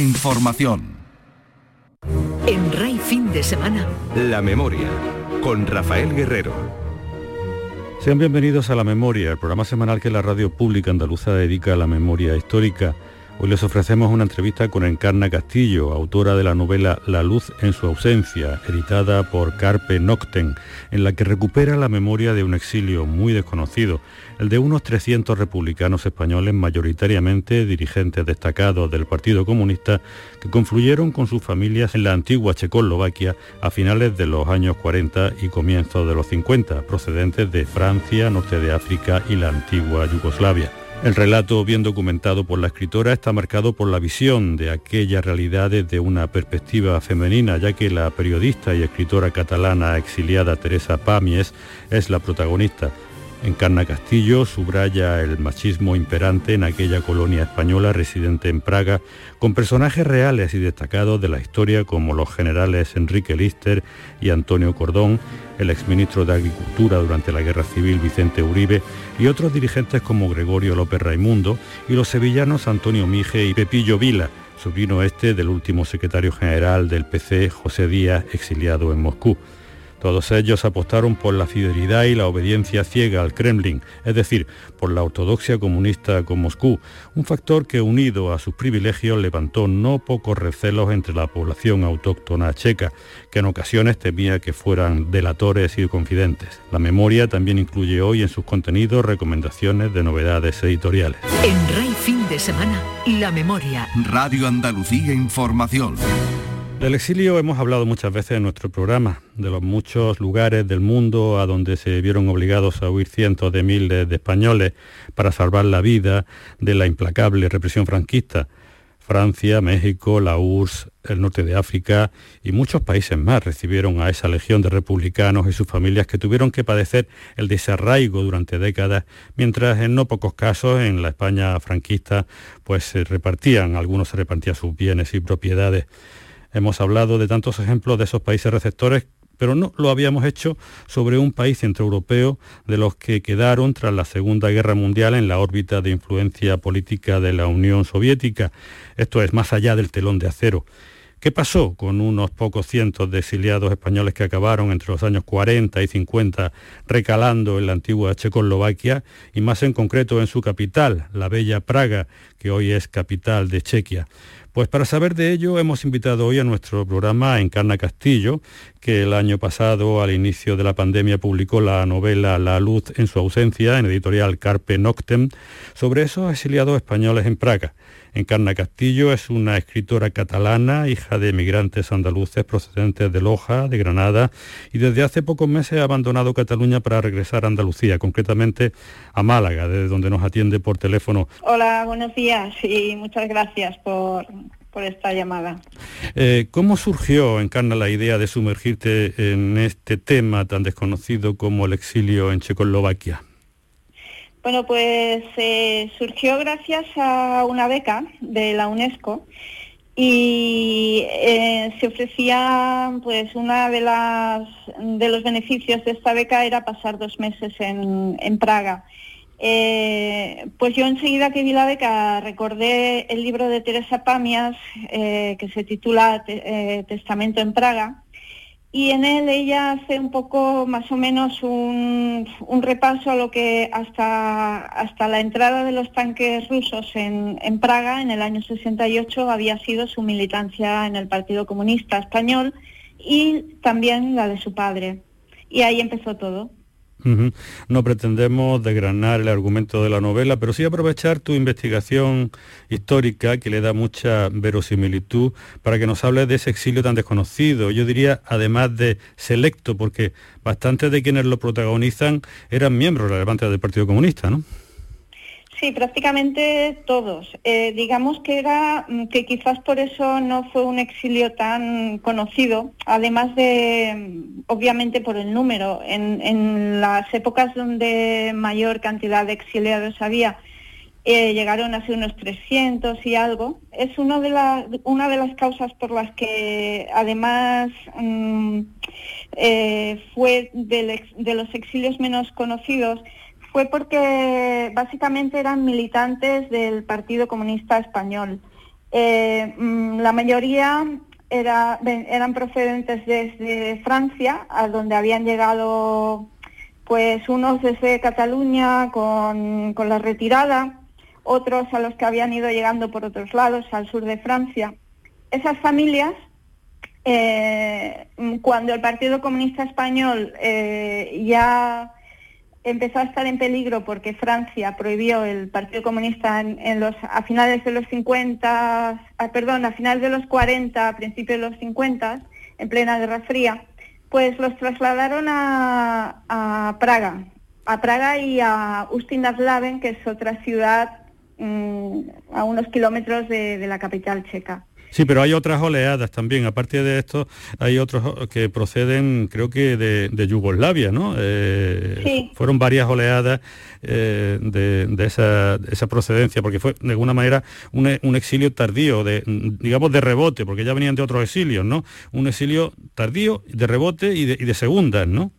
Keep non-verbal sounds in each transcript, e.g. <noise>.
Información. En RAI fin de semana. La memoria con Rafael Guerrero. Sean bienvenidos a La Memoria, el programa semanal que la radio pública andaluza dedica a la memoria histórica. Hoy les ofrecemos una entrevista con Encarna Castillo, autora de la novela La luz en su ausencia, editada por Carpe Noctem, en la que recupera la memoria de un exilio muy desconocido, el de unos 300 republicanos españoles mayoritariamente dirigentes destacados del Partido Comunista que confluyeron con sus familias en la antigua Checoslovaquia a finales de los años 40 y comienzos de los 50, procedentes de Francia, norte de África y la antigua Yugoslavia. El relato bien documentado por la escritora está marcado por la visión de aquellas realidades de una perspectiva femenina, ya que la periodista y escritora catalana exiliada Teresa Pamies es la protagonista. Encarna Castillo subraya el machismo imperante en aquella colonia española residente en Praga, con personajes reales y destacados de la historia como los generales Enrique Lister y Antonio Cordón, el exministro de Agricultura durante la Guerra Civil Vicente Uribe y otros dirigentes como Gregorio López Raimundo y los sevillanos Antonio Mije y Pepillo Vila, sobrino este del último secretario general del PC José Díaz, exiliado en Moscú. Todos ellos apostaron por la fidelidad y la obediencia ciega al Kremlin, es decir, por la ortodoxia comunista con Moscú, un factor que unido a sus privilegios levantó no pocos recelos entre la población autóctona checa, que en ocasiones temía que fueran delatores y confidentes. La memoria también incluye hoy en sus contenidos recomendaciones de novedades editoriales. En RAI fin de semana, la memoria. Radio Andalucía Información. Del exilio hemos hablado muchas veces en nuestro programa, de los muchos lugares del mundo a donde se vieron obligados a huir cientos de miles de españoles para salvar la vida de la implacable represión franquista. Francia, México, la URSS, el norte de África y muchos países más recibieron a esa legión de republicanos y sus familias que tuvieron que padecer el desarraigo durante décadas, mientras en no pocos casos en la España franquista pues se repartían, algunos se repartían sus bienes y propiedades. Hemos hablado de tantos ejemplos de esos países receptores, pero no lo habíamos hecho sobre un país centroeuropeo de los que quedaron tras la Segunda Guerra Mundial en la órbita de influencia política de la Unión Soviética. Esto es más allá del telón de acero. ¿Qué pasó con unos pocos cientos de exiliados españoles que acabaron entre los años 40 y 50 recalando en la antigua Checoslovaquia y más en concreto en su capital, la bella Praga, que hoy es capital de Chequia? Pues para saber de ello hemos invitado hoy a nuestro programa Encarna Castillo, que el año pasado, al inicio de la pandemia, publicó la novela La luz en su ausencia en editorial Carpe Noctem sobre esos exiliados españoles en Praga. Encarna Castillo es una escritora catalana, hija de emigrantes andaluces procedentes de Loja, de Granada, y desde hace pocos meses ha abandonado Cataluña para regresar a Andalucía, concretamente a Málaga, desde donde nos atiende por teléfono. Hola, buenos días y muchas gracias por, por esta llamada. Eh, ¿Cómo surgió, Encarna, la idea de sumergirte en este tema tan desconocido como el exilio en Checoslovaquia? Bueno, pues eh, surgió gracias a una beca de la UNESCO y eh, se ofrecía, pues una de las de los beneficios de esta beca era pasar dos meses en, Praga. Eh, pues yo enseguida que vi la beca recordé el libro de Teresa Pamias que se titula Testamento en Praga y en él ella hace un poco más o menos un, repaso a lo que hasta, hasta la entrada de los tanques rusos en, en, Praga en el año 68 había sido su militancia en el Partido Comunista Español y también la de su padre. Y ahí empezó todo. No pretendemos desgranar el argumento de la novela, pero sí aprovechar tu investigación histórica que le da mucha verosimilitud para que nos hable de ese exilio tan desconocido. Yo diría, además de selecto, porque bastantes de quienes lo protagonizan eran miembros relevantes del Partido Comunista, ¿no? Sí, prácticamente todos. Eh, digamos que era mm, que quizás por eso no fue un exilio tan conocido, además de, mm, obviamente, por el número. En, las épocas donde mayor cantidad de exiliados había, eh, llegaron a unos 300 y algo. Es uno de una de las causas por las que, además, mm, eh, fue de los exilios menos conocidos fue porque básicamente eran militantes del Partido Comunista Español. Eh, mm, la mayoría era, eran procedentes desde Francia, a donde habían llegado pues unos desde Cataluña con, con la retirada, otros a los que habían ido llegando por otros lados, al sur de Francia. Esas familias eh, cuando el Partido Comunista Español eh, ya empezó a estar en peligro porque Francia prohibió el Partido Comunista en, los, a finales de los 50, ah, perdón, a finales de los 40, a principios de los 50, en plena Guerra Fría, pues los trasladaron a, Praga, a Praga y a Ustin que es otra ciudad mm, a unos kilómetros de la capital checa. Sí, pero hay otras oleadas también. Aparte de esto, hay otros que proceden, creo que de, Yugoslavia, ¿no? Eh, sí. Fueron varias oleadas eh, de, esa, procedencia, porque fue de alguna manera un, exilio tardío, de, digamos de rebote, porque ya venían de otros exilios, ¿no? Un exilio tardío, de rebote y de, y de segundas, ¿no?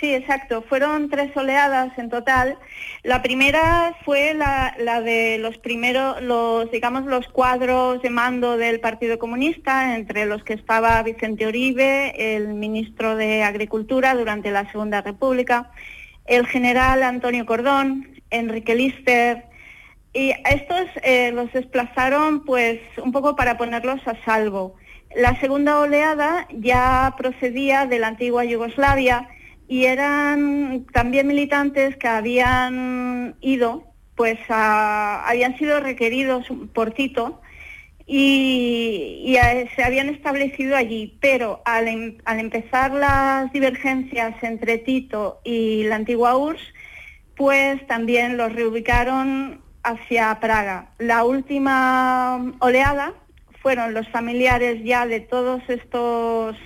Sí, exacto. Fueron tres oleadas en total. La primera fue la, de los primeros, los, digamos, los cuadros de mando del Partido Comunista, entre los que estaba Vicente Oribe, el ministro de Agricultura durante la Segunda República, el general Antonio Cordón, Enrique Lister, y estos eh, los desplazaron pues un poco para ponerlos a salvo. La segunda oleada ya procedía de la antigua Yugoslavia, y eran también militantes que habían ido, pues habían sido requeridos por Tito y, se habían establecido allí, pero em, al, empezar las divergencias entre Tito y la antigua URSS, pues también los reubicaron hacia Praga. La última oleada fueron los familiares ya de todos estos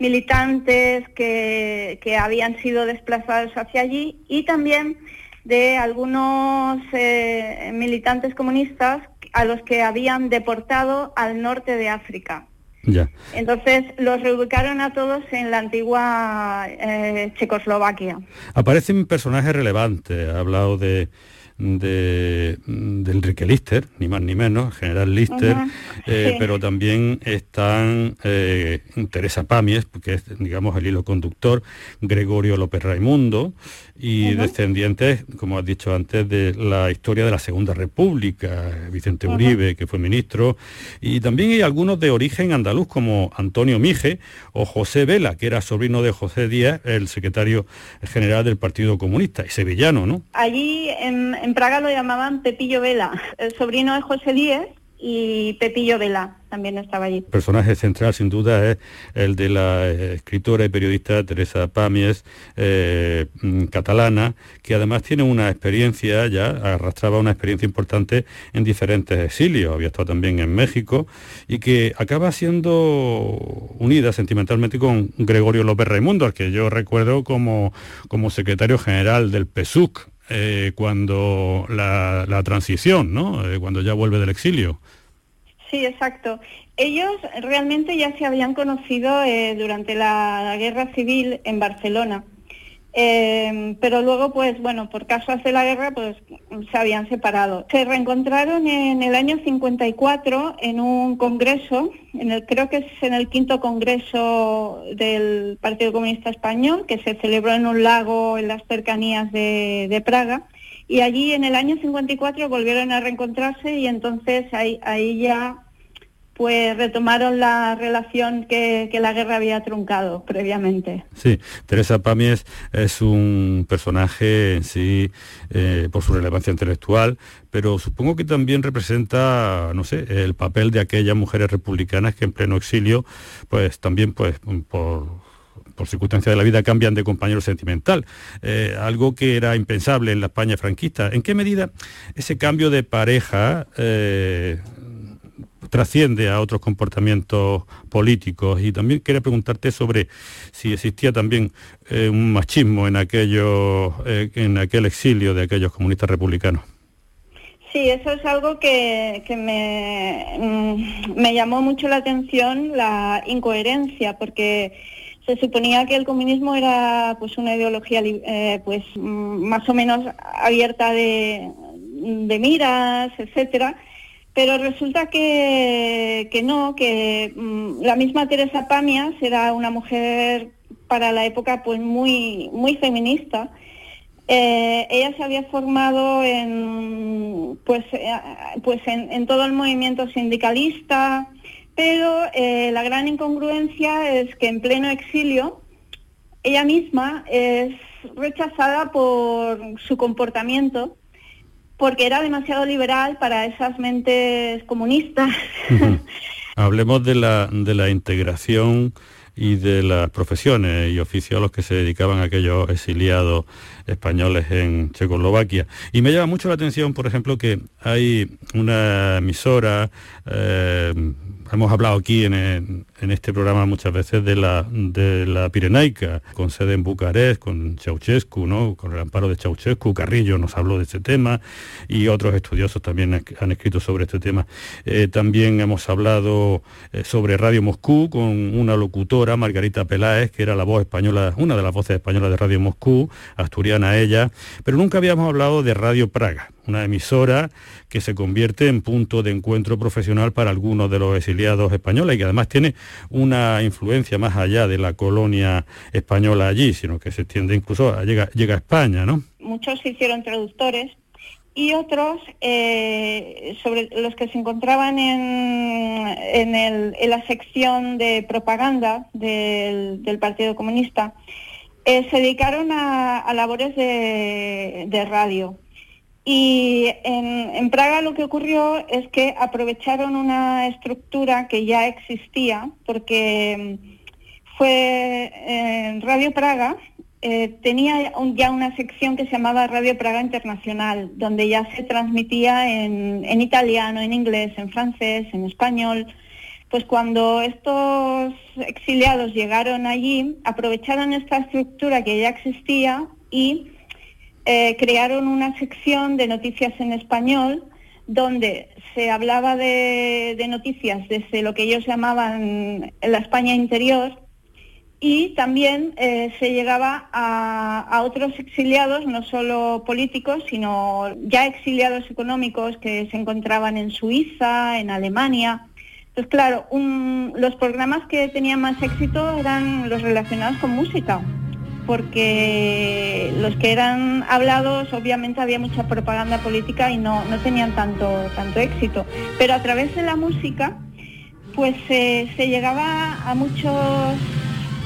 militantes que, habían sido desplazados hacia allí y también de algunos eh, militantes comunistas a los que habían deportado al norte de África. Ya. Entonces los reubicaron a todos en la antigua eh, Checoslovaquia. Aparecen personajes relevantes, ha hablado de de, Enrique Lister, ni más ni menos, general Lister, eh, pero también están eh, Teresa Pamies, que es, digamos, el hilo conductor, Gregorio López Raimundo, y descendientes, como has dicho antes, de la historia de la Segunda República, Vicente Uribe, que fue ministro, y también hay algunos de origen andaluz, como Antonio Mije o José Vela, que era sobrino de José Díaz, el secretario general del Partido Comunista, y sevillano, ¿no? Allí en, en Praga lo llamaban Pepillo Vela, el sobrino de José Díaz, y Pepillo Vela también estaba allí. El personaje central sin duda es el de la eh, escritora y periodista Teresa Pamies, eh, mm, catalana, que además tiene una experiencia, ya arrastraba una experiencia importante en diferentes exilios, había estado también en México, y que acaba siendo unida sentimentalmente con Gregorio López Raimundo, al que yo recuerdo como, como secretario general del PSUC eh, cuando la, transición, ¿no? Eh, cuando ya vuelve del exilio. Sí, exacto. Ellos realmente ya se habían conocido eh, durante la guerra civil en Barcelona. Eh, pero luego, pues bueno, por causas de la guerra, pues se habían separado. Se reencontraron en el año 54 en un congreso, en el, creo que es en el quinto congreso del Partido Comunista Español, que se celebró en un lago en las cercanías de, de Praga. Y allí en el año 54 volvieron a reencontrarse y entonces ahí, ahí ya pues retomaron la relación que, la guerra había truncado previamente. Sí, Teresa Pamies es un personaje en sí eh, por su relevancia intelectual, pero supongo que también representa, no sé, el papel de aquellas mujeres republicanas que en pleno exilio, pues también pues por por circunstancias de la vida cambian de compañero sentimental, eh, algo que era impensable en la España franquista. ¿En qué medida ese cambio de pareja eh, trasciende a otros comportamientos políticos. Y también quería preguntarte sobre si existía también eh, un machismo en, aquello, eh, en aquel exilio de aquellos comunistas republicanos. Sí, eso es algo que, me, mm, me llamó mucho la atención, la incoherencia, porque se suponía que el comunismo era pues una ideología eh, pues mm, más o menos abierta de, de miras, etcétera, Pero resulta que, no, que mm, la misma Teresa Pamias era una mujer para la época pues muy, muy feminista. Eh, ella se había formado en, pues, eh, pues en, todo el movimiento sindicalista, pero eh, la gran incongruencia es que en pleno exilio ella misma es rechazada por su comportamiento porque era demasiado liberal para esas mentes comunistas. <laughs> Hablemos de la, de la integración y de las profesiones y oficios a los que se dedicaban aquellos exiliados españoles en Checoslovaquia. Y me llama mucho la atención, por ejemplo, que hay una emisora eh, Hemos hablado aquí en, este programa muchas veces de la, Pirenaica, con sede en Bucarest, con Ceausescu, ¿no? con el amparo de Ceausescu. Carrillo nos habló de este tema y otros estudiosos también han escrito sobre este tema. Eh, también hemos hablado eh, sobre Radio Moscú con una locutora, Margarita Peláez, que era la voz española, una de las voces españolas de Radio Moscú, asturiana ella, pero nunca habíamos hablado de Radio Praga una emisora que se convierte en punto de encuentro profesional para algunos de los exiliados españoles y que además tiene una influencia más allá de la colonia española allí, sino que se extiende incluso, a, llega, llega a España, ¿no? Muchos se hicieron traductores y otros, eh, sobre los que se encontraban en, en, la sección de propaganda del, Partido Comunista, eh, se dedicaron a, labores de, de radio. Y en, Praga lo que ocurrió es que aprovecharon una estructura que ya existía, porque mm, fue en Radio Praga, eh, tenía ya una sección que se llamaba Radio Praga Internacional, donde ya se transmitía en italiano, en inglés, en francés, en español. Pues cuando estos exiliados llegaron allí, aprovecharon esta estructura que ya existía y eh, crearon una sección de noticias en español donde se hablaba de, noticias desde lo que ellos llamaban la España interior y también eh, se llegaba a, otros exiliados, no solo políticos, sino ya exiliados económicos que se encontraban en Suiza, en Alemania. Entonces, claro, los programas que tenían más éxito eran los relacionados con música porque los que eran hablados obviamente había mucha propaganda política y no, no tenían tanto, tanto éxito. Pero a través de la música pues se llegaba a muchos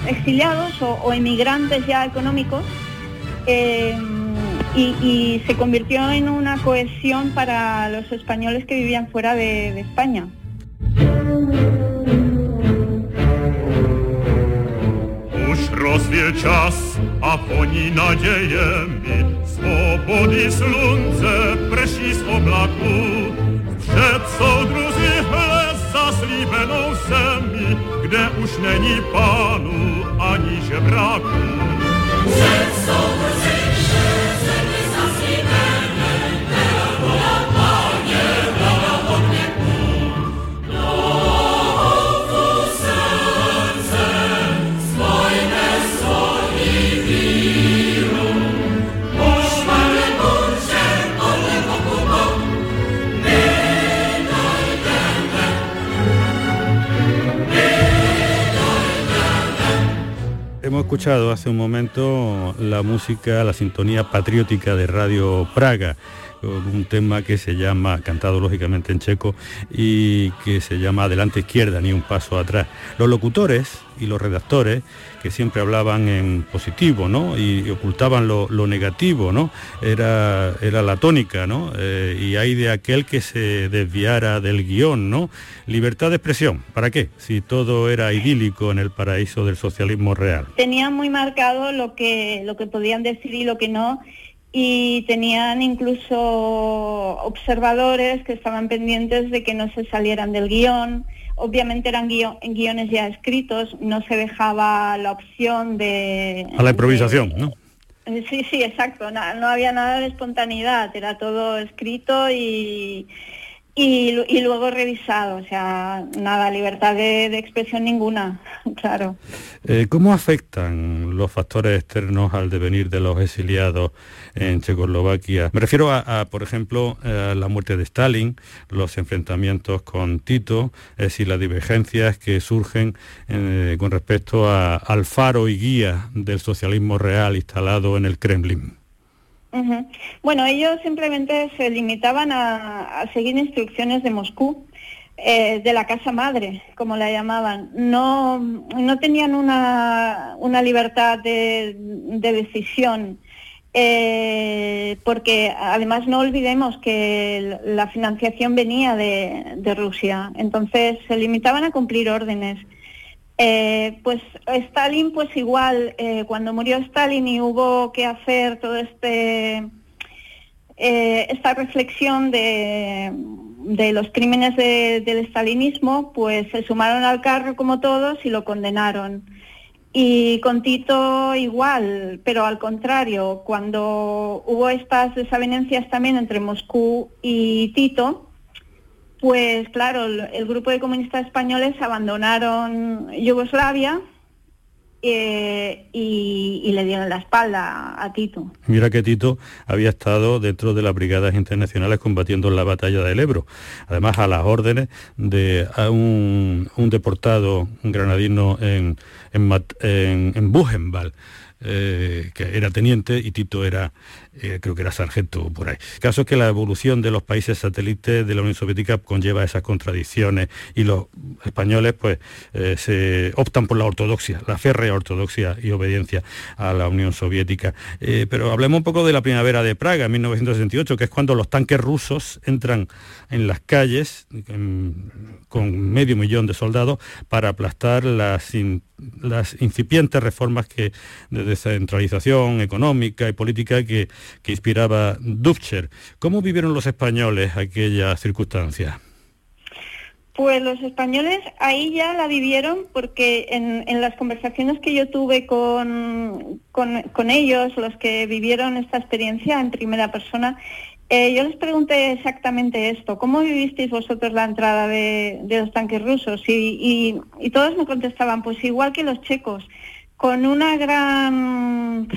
exiliados o, emigrantes ya económicos eh, y, se convirtió en una cohesión para los españoles que vivían fuera de España. rozwie čas a poní naděje mi. Svobody slunce prší z oblaku před soudruzi hle zaslíbenou zemi, kde už není pánu ani žebráku. Před soudruzi escuchado hace un momento la música, la sintonía patriótica de Radio Praga, un tema que se llama, cantado lógicamente en checo, y que se llama Adelante Izquierda, ni un paso atrás. Los locutores y los redactores, que siempre hablaban en positivo, ¿no? Y, ocultaban lo, negativo, ¿no? Era, era la tónica, ¿no? Eh, y hay de aquel que se desviara del guion, ¿no? Libertad de expresión, ¿para qué? Si todo era idílico en el paraíso del socialismo real. Tenían muy marcado lo que, lo que podían decir y lo que no, y tenían incluso observadores que estaban pendientes de que no se salieran del guion. Obviamente eran guiones ya escritos, no se dejaba la opción de... A la improvisación, ¿no? Sí, sí, exacto. No, había nada de espontaneidad, era todo escrito y, y, luego revisado, o sea, nada, libertad de, expresión ninguna, <laughs> claro. Eh, ¿Cómo afectan los factores externos al devenir de los exiliados en Checoslovaquia? Me refiero a, por ejemplo, a la muerte de Stalin, los enfrentamientos con Tito, es decir, las divergencias que surgen eh, con respecto al faro y guía del socialismo real instalado en el Kremlin. Bueno, ellos simplemente se limitaban a, seguir instrucciones de Moscú, eh, de la casa madre, como la llamaban. No, no tenían una, una libertad de, decisión. Eh, porque además no olvidemos que la financiación venía de, de Rusia, entonces se limitaban a cumplir órdenes. Eh, pues Stalin, pues igual, eh, cuando murió Stalin y hubo que hacer todo este eh, esta reflexión de, los crímenes del estalinismo, pues se sumaron al carro como todos y lo condenaron. Y con Tito igual, pero al contrario, cuando hubo estas desavenencias también entre Moscú y Tito, pues claro, el, grupo de comunistas españoles abandonaron Yugoslavia eh, y, le dieron la espalda a Tito. Mira que Tito había estado dentro de las brigadas internacionales combatiendo en la batalla del Ebro, además a las órdenes de un, deportado granadino en, en, Buchenwald. Eh, que era teniente y Tito era eh, creo que era sargento por ahí. El caso es que la evolución de los países satélites de la Unión Soviética conlleva esas contradicciones y los españoles pues eh, se optan por la ortodoxia, la férrea ortodoxia y obediencia a la Unión Soviética. Eh, pero hablemos un poco de la primavera de Praga, en 1968, que es cuando los tanques rusos entran en las calles con medio millón de soldados para aplastar las, las incipientes reformas que, de descentralización económica y política que que inspiraba Dubcher. ¿Cómo vivieron los españoles aquella circunstancia? Pues los españoles ahí ya la vivieron porque en, las conversaciones que yo tuve con, con, ellos, los que vivieron esta experiencia en primera persona, eh, yo les pregunté exactamente esto, ¿cómo vivisteis vosotros la entrada de, los tanques rusos? y, todos me contestaban, pues igual que los checos, con una gran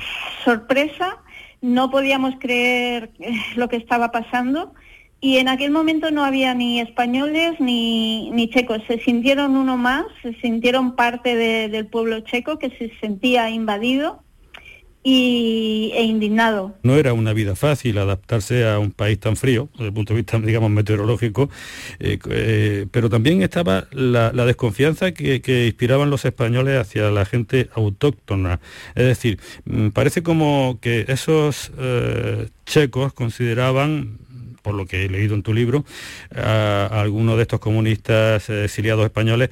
sorpresa no podíamos creer eh, lo que estaba pasando y en aquel momento no había ni españoles ni, ni checos, se sintieron uno más, se sintieron parte del pueblo checo que se sentía invadido e indignado. No era una vida fácil adaptarse a un país tan frío, desde el punto de vista, digamos, meteorológico, eh, eh, pero también estaba la, desconfianza que, inspiraban los españoles hacia la gente autóctona. Es decir, mm, parece como que esos eh, checos consideraban por lo que he leído en tu libro, a, algunos de estos comunistas eh, exiliados españoles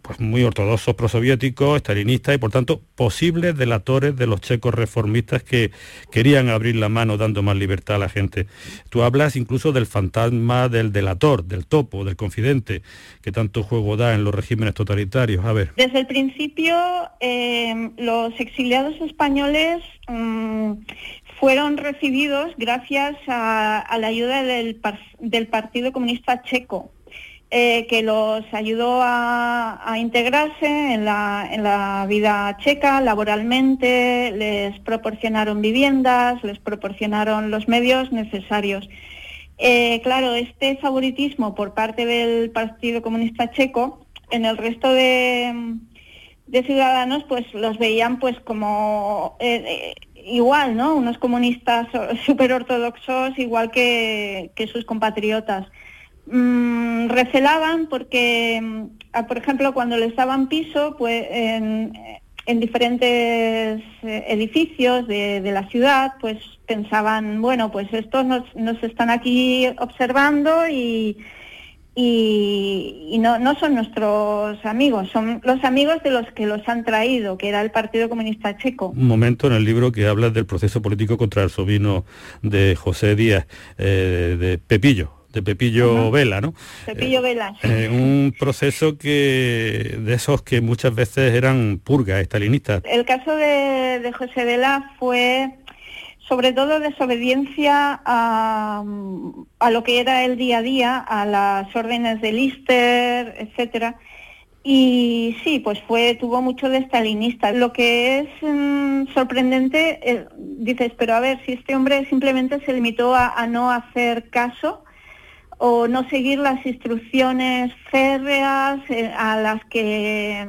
pues muy ortodoxos prosoviéticos, estalinistas y por tanto posibles delatores de los checos reformistas que querían abrir la mano dando más libertad a la gente. Tú hablas incluso del fantasma del delator, del topo, del confidente, que tanto juego da en los regímenes totalitarios. A ver. Desde el principio, eh, los exiliados españoles mm, fueron recibidos gracias a, la ayuda del, Partido Comunista Checo, eh, que los ayudó a, integrarse en la, vida checa laboralmente, les proporcionaron viviendas, les proporcionaron los medios necesarios. Eh, claro, este favoritismo por parte del Partido Comunista Checo en el resto de, ciudadanos pues los veían pues como eh, igual, ¿no? Unos comunistas súper <laughs> ortodoxos, igual que, sus compatriotas. Mm, recelaban porque, mm, por ejemplo, cuando les daban piso, pues en, diferentes eh, edificios de, de, la ciudad, pues pensaban, bueno, pues estos nos, nos están aquí observando y, y, no, no, son nuestros amigos, son los amigos de los que los han traído, que era el Partido Comunista Checo. Un momento en el libro que habla del proceso político contra el sobrino de José Díaz, eh, de Pepillo, de Pepillo Vela, ¿no? Pepillo Vela. Eh, un proceso que de esos que muchas veces eran purgas estalinistas. El caso de, de José Vela fue sobre todo desobediencia a, a, lo que era el día a día, a las órdenes de Lister, etcétera. Y sí, pues fue, tuvo mucho de stalinista. Lo que es mm, sorprendente, eh, dices, pero a ver, si este hombre simplemente se limitó a, no hacer caso o no seguir las instrucciones férreas eh, a las que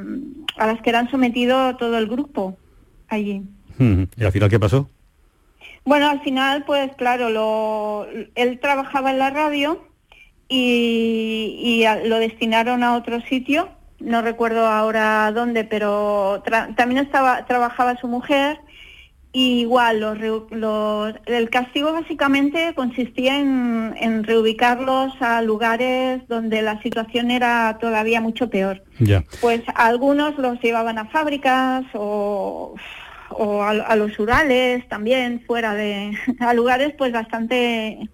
a las que eran sometido todo el grupo allí. <laughs> ¿Y al final qué pasó? Bueno, al final, pues claro, lo, él trabajaba en la radio y, y lo destinaron a otro sitio no recuerdo ahora dónde, pero también estaba, trabajaba su mujer. Y igual, los, el castigo básicamente consistía en, reubicarlos a lugares donde la situación era todavía mucho peor. Pues algunos los llevaban a fábricas o, a, los Urales también, fuera de, <laughs> a lugares pues bastante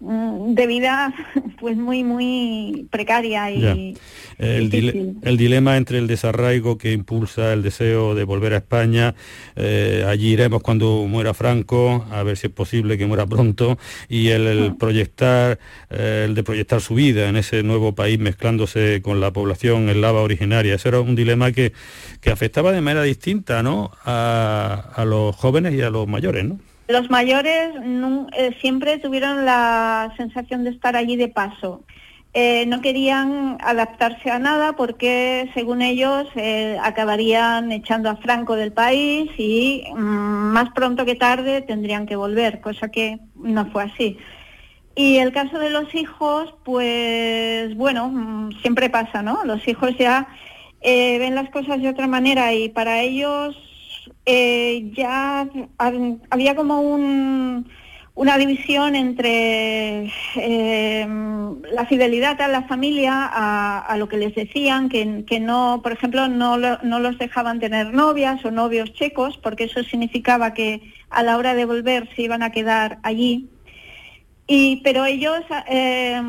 de vida <laughs> pues muy muy precaria y el, dilema entre el desarraigo que impulsa el deseo de volver a España eh, allí iremos cuando muera Franco a ver si es posible que muera pronto y el, proyectar eh, el de proyectar su vida en ese nuevo país mezclándose con la población eslava originaria ese era un dilema que, que afectaba de manera distinta ¿no? a, a los jóvenes y a los mayores ¿no? Los mayores eh, siempre tuvieron la sensación de estar allí de paso. Eh, no querían adaptarse a nada porque, según ellos, eh, acabarían echando a Franco del país y mm, más pronto que tarde tendrían que volver, cosa que no fue así. Y el caso de los hijos, pues bueno, mm, siempre pasa, ¿no? Los hijos ya ven las cosas de otra manera y para ellos eh, ya había como una división entre eh, la fidelidad a la familia, a, lo que les decían, que, no, por ejemplo, no, no, los dejaban tener novias o novios checos, porque eso significaba que a la hora de volver se iban a quedar allí y, pero ellos eh,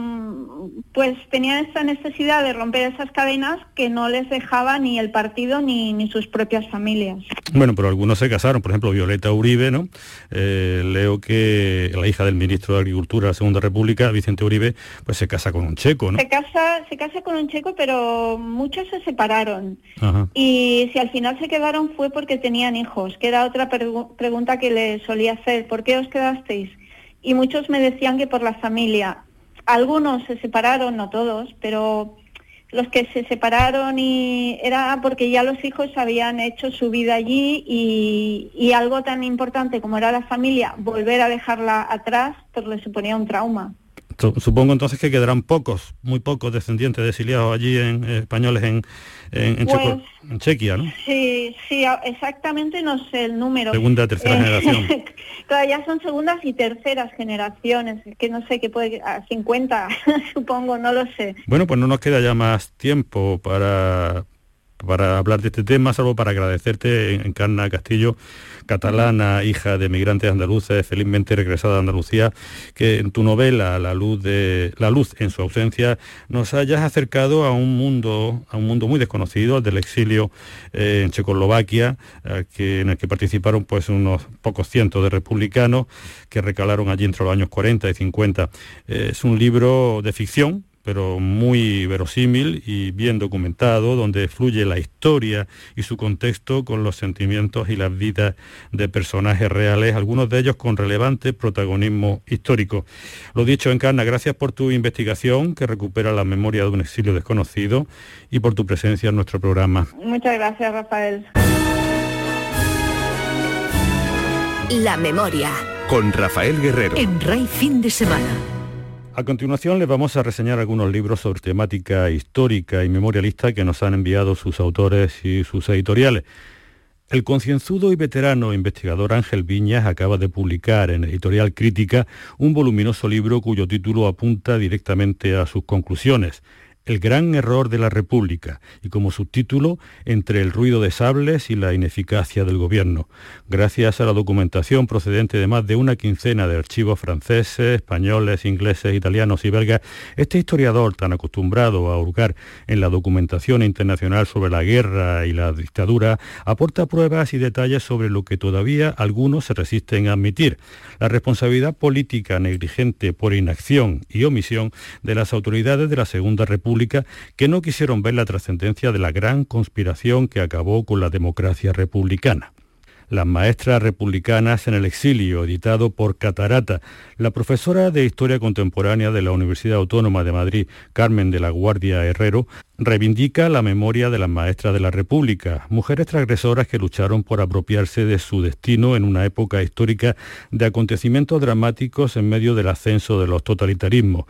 pues tenían esta necesidad de romper esas cadenas que no les dejaba ni el partido ni, ni sus propias familias. Bueno, pero algunos se casaron, por ejemplo Violeta Uribe, ¿no? Eh, leo que la hija del ministro de Agricultura de la Segunda República, Vicente Uribe, pues se casa con un checo, ¿no? Se casa, se casa con un checo, pero muchos se separaron. Y si al final se quedaron fue porque tenían hijos, que era otra pregunta que le solía hacer, ¿por qué os quedasteis? Y muchos me decían que por la familia. Algunos se separaron, no todos, pero los que se separaron y era porque ya los hijos habían hecho su vida allí y, y, algo tan importante como era la familia, volver a dejarla atrás, pues le suponía un trauma. Supongo entonces que quedarán pocos, muy pocos descendientes de exiliados allí en eh, españoles en, en, pues, Chequia, ¿no? Sí, sí, exactamente no sé el número. Segunda, tercera eh, generación. <laughs> Todavía son segundas y terceras generaciones, que no sé qué puede, a 50 <laughs> supongo, no lo sé. Bueno, pues no nos queda ya más tiempo para, para hablar de este tema, salvo para agradecerte, Encarna Castillo, catalana, hija de migrantes andaluces, felizmente regresada a Andalucía, que en tu novela La luz de la luz en su ausencia nos hayas acercado a un mundo, a un mundo muy desconocido, al del exilio eh, en Checoslovaquia, en el que participaron pues unos pocos cientos de republicanos que recalaron allí entre los años 40 y 50. Eh, es un libro de ficción, pero muy verosímil y bien documentado, donde fluye la historia y su contexto con los sentimientos y las vidas de personajes reales, algunos de ellos con relevante protagonismo histórico. Lo dicho, Encarna, gracias por tu investigación que recupera la memoria de un exilio desconocido y por tu presencia en nuestro programa. Muchas gracias, Rafael. La memoria. Con Rafael Guerrero. En Rey Fin de Semana. A continuación les vamos a reseñar algunos libros sobre temática histórica y memorialista que nos han enviado sus autores y sus editoriales. El concienzudo y veterano investigador Ángel Viñas acaba de publicar en Editorial Crítica un voluminoso libro cuyo título apunta directamente a sus conclusiones, el gran error de la República y como subtítulo Entre el ruido de sables y la ineficacia del gobierno. Gracias a la documentación procedente de más de una quincena de archivos franceses, españoles, ingleses, italianos y belgas, este historiador tan acostumbrado a hurgar en la documentación internacional sobre la guerra y la dictadura aporta pruebas y detalles sobre lo que todavía algunos se resisten a admitir, la responsabilidad política negligente por inacción y omisión de las autoridades de la Segunda República que no quisieron ver la trascendencia de la gran conspiración que acabó con la democracia republicana. Las maestras republicanas en el exilio, editado por Catarata. La profesora de Historia Contemporánea de la Universidad Autónoma de Madrid, Carmen de la Guardia Herrero, reivindica la memoria de las maestras de la República, mujeres transgresoras que lucharon por apropiarse de su destino en una época histórica de acontecimientos dramáticos en medio del ascenso de los totalitarismos.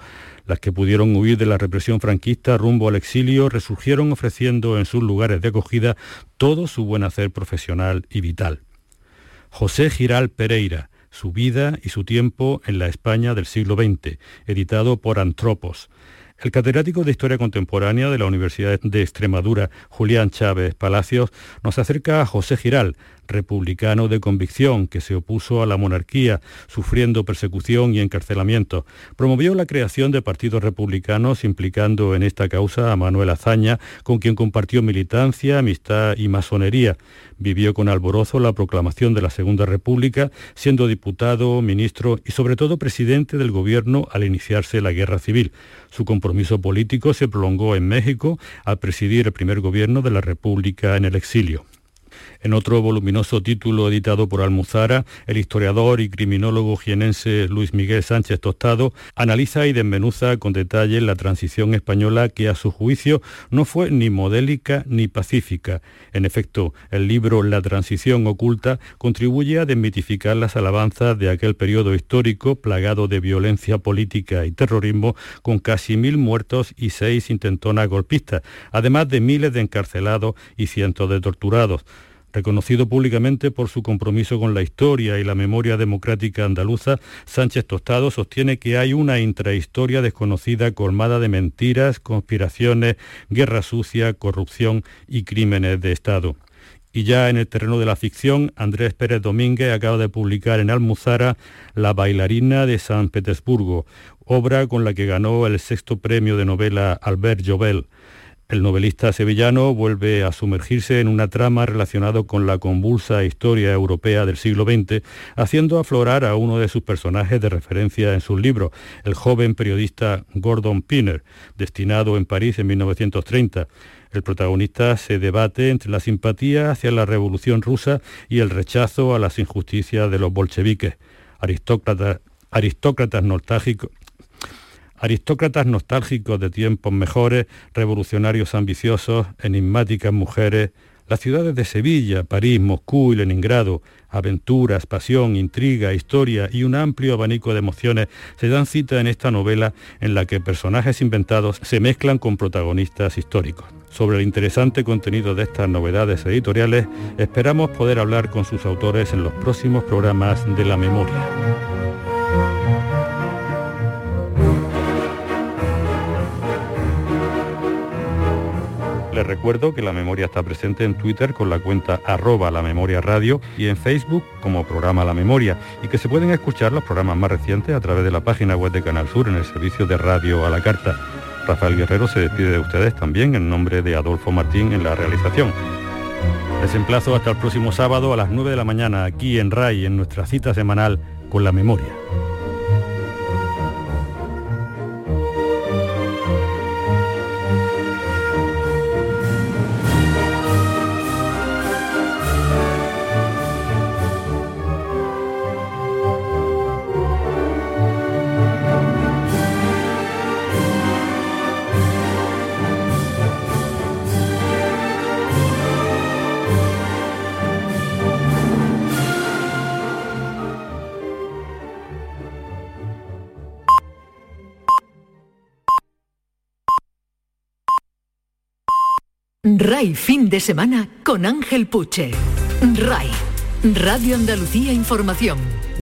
Las que pudieron huir de la represión franquista rumbo al exilio resurgieron ofreciendo en sus lugares de acogida todo su buen hacer profesional y vital. José Giral Pereira, su vida y su tiempo en la España del siglo XX, editado por Antropos. El catedrático de Historia Contemporánea de la Universidad de Extremadura, Julián Chávez Palacios, nos acerca a José Giral, republicano de convicción que se opuso a la monarquía, sufriendo persecución y encarcelamiento. Promovió la creación de partidos republicanos implicando en esta causa a Manuel Azaña, con quien compartió militancia, amistad y masonería. Vivió con alborozo la proclamación de la Segunda República, siendo diputado, ministro y sobre todo presidente del gobierno al iniciarse la guerra civil. Su político se prolongó en México al presidir el primer gobierno de la República en el exilio. En otro voluminoso título editado por Almuzara, el historiador y criminólogo jienense Luis Miguel Sánchez Tostado analiza y desmenuza con detalle la transición española que a su juicio no fue ni modélica ni pacífica. En efecto, el libro La transición oculta contribuye a desmitificar las alabanzas de aquel periodo histórico plagado de violencia política y terrorismo con casi mil muertos y seis intentonas golpistas, además de miles de encarcelados y cientos de torturados. Reconocido públicamente por su compromiso con la historia y la memoria democrática andaluza, Sánchez Tostado sostiene que hay una intrahistoria desconocida colmada de mentiras, conspiraciones, guerra sucia, corrupción y crímenes de Estado. Y ya en el terreno de la ficción, Andrés Pérez Domínguez acaba de publicar en Almuzara La bailarina de San Petersburgo, obra con la que ganó el sexto premio de novela Albert Jovel. El novelista sevillano vuelve a sumergirse en una trama relacionada con la convulsa historia europea del siglo XX, haciendo aflorar a uno de sus personajes de referencia en sus libros, el joven periodista Gordon Pinner, destinado en París en 1930. El protagonista se debate entre la simpatía hacia la revolución rusa y el rechazo a las injusticias de los bolcheviques. Aristócratas, nostálgicos, aristócratas nostálgicos de tiempos mejores, revolucionarios ambiciosos, enigmáticas mujeres, las ciudades de Sevilla, París, Moscú y Leningrado, aventuras, pasión, intriga, historia y un amplio abanico de emociones se dan cita en esta novela en la que personajes inventados se mezclan con protagonistas históricos. Sobre el interesante contenido de estas novedades editoriales, esperamos poder hablar con sus autores en los próximos programas de La Memoria. Les recuerdo que la memoria está presente en Twitter con la cuenta arroba la memoria radio y en Facebook como programa La Memoria y que se pueden escuchar los programas más recientes a través de la página web de Canal Sur en el servicio de radio a la carta. Rafael Guerrero se despide de ustedes también en nombre de Adolfo Martín en la realización. Les emplazo hasta el próximo sábado a las 9 de la mañana aquí en RAI en nuestra cita semanal con la memoria. RAI fin de semana con Ángel Puche. RAI, Radio Andalucía Información.